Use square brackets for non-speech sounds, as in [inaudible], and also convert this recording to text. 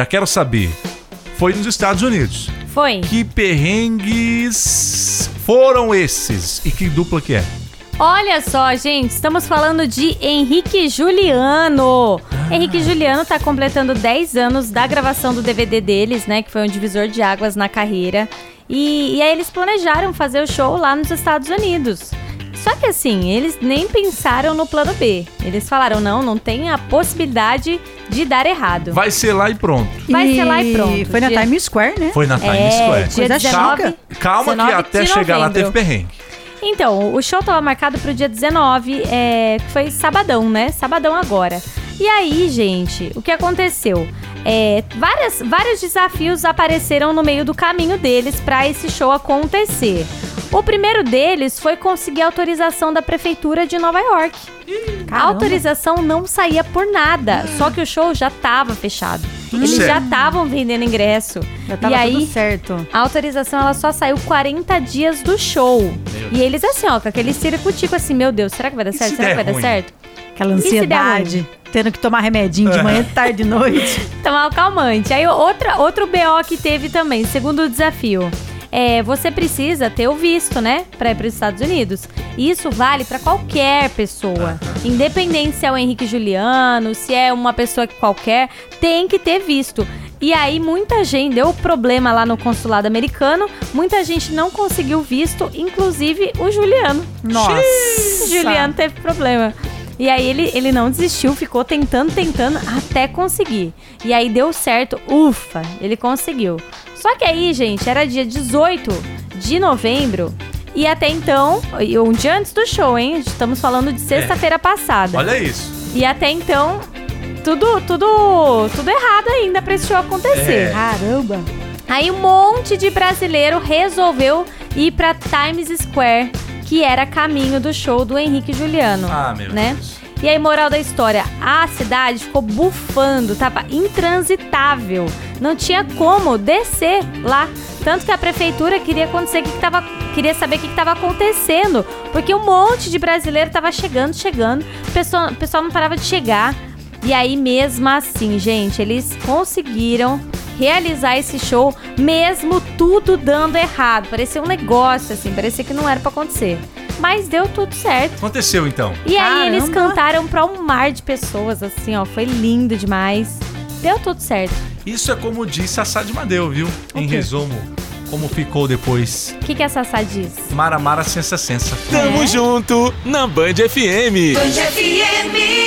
Já quero saber. Foi nos Estados Unidos. Foi. Que perrengues foram esses? E que dupla que é? Olha só, gente, estamos falando de Henrique Juliano. Ah. Henrique Juliano tá completando 10 anos da gravação do DVD deles, né? Que foi um divisor de águas na carreira. E, e aí eles planejaram fazer o show lá nos Estados Unidos. Só que assim, eles nem pensaram no plano B. Eles falaram, não, não tem a possibilidade de dar errado. Vai ser lá e pronto. Vai ser lá e pronto. Foi na Dia- Time Square, né? Foi na Times É, Square. dia Coisa 19, chique. Calma que 19 até de chegar lá teve perrengue. Então, o show tava marcado pro dia 19, é, que foi sabadão, né? Sabadão agora. E aí, gente, o que aconteceu? É, várias, vários desafios apareceram no meio do caminho deles para esse show acontecer. O primeiro deles foi conseguir autorização da prefeitura de Nova York. A Caramba. autorização não saía por nada, só que o show já tava fechado. Eles Certo. já estavam vendendo ingresso. Já tava e aí, tudo certo. a autorização ela só saiu 40 dias do show. e eles assim, ó, com aquele ciricutico assim, meu Deus, será que vai dar certo? se Será que vai ruim? dar certo? Aquela ansiedade. Tendo que tomar remedinho de manhã, de [laughs] tarde e noite. Tomar o calmante. Aí outra, outro BO que teve também, segundo desafio. É, você precisa ter o visto, né? Pra ir para os Estados Unidos. E Isso vale pra qualquer pessoa. Independente se é o Henrique Juliano, se é uma pessoa que qualquer, tem que ter visto. E aí muita gente deu problema lá no consulado americano, muita gente não conseguiu visto, inclusive o Juliano. Nossa. O Juliano teve problema. E aí ele, ele não desistiu, ficou tentando, tentando até conseguir. E aí deu certo, ufa, ele conseguiu. Só que aí, gente, era dia 18 de novembro. E até então, um dia antes do show, hein? Estamos falando de sexta-feira passada. Olha isso. E até então, tudo, tudo, tudo errado ainda pra esse show acontecer. É. Caramba. Aí um monte de brasileiro resolveu ir pra Times Square, que era caminho do show do Henrique Juliano. Ah, meu né? Deus. E aí, moral da história, a cidade ficou bufando, tava intransitável. Não tinha como descer lá. Tanto que a prefeitura queria acontecer que que tava, queria saber o que estava acontecendo. Porque um monte de brasileiro tava chegando, chegando. O pessoal, o pessoal não parava de chegar. E aí, mesmo assim, gente, eles conseguiram realizar esse show, mesmo tudo dando errado. Parecia um negócio, assim, parecia que não era pra acontecer. Mas deu tudo certo. Aconteceu então. E aí eles cantaram pra um mar de pessoas, assim, ó. Foi lindo demais. Deu tudo certo. Isso é como disse a Sá de Madeu, viu? Em quê? resumo, como ficou depois. O que, que a Sassá diz? Mara Mara Sensa Sensa. Tamo É. junto na Band FM. Band FM.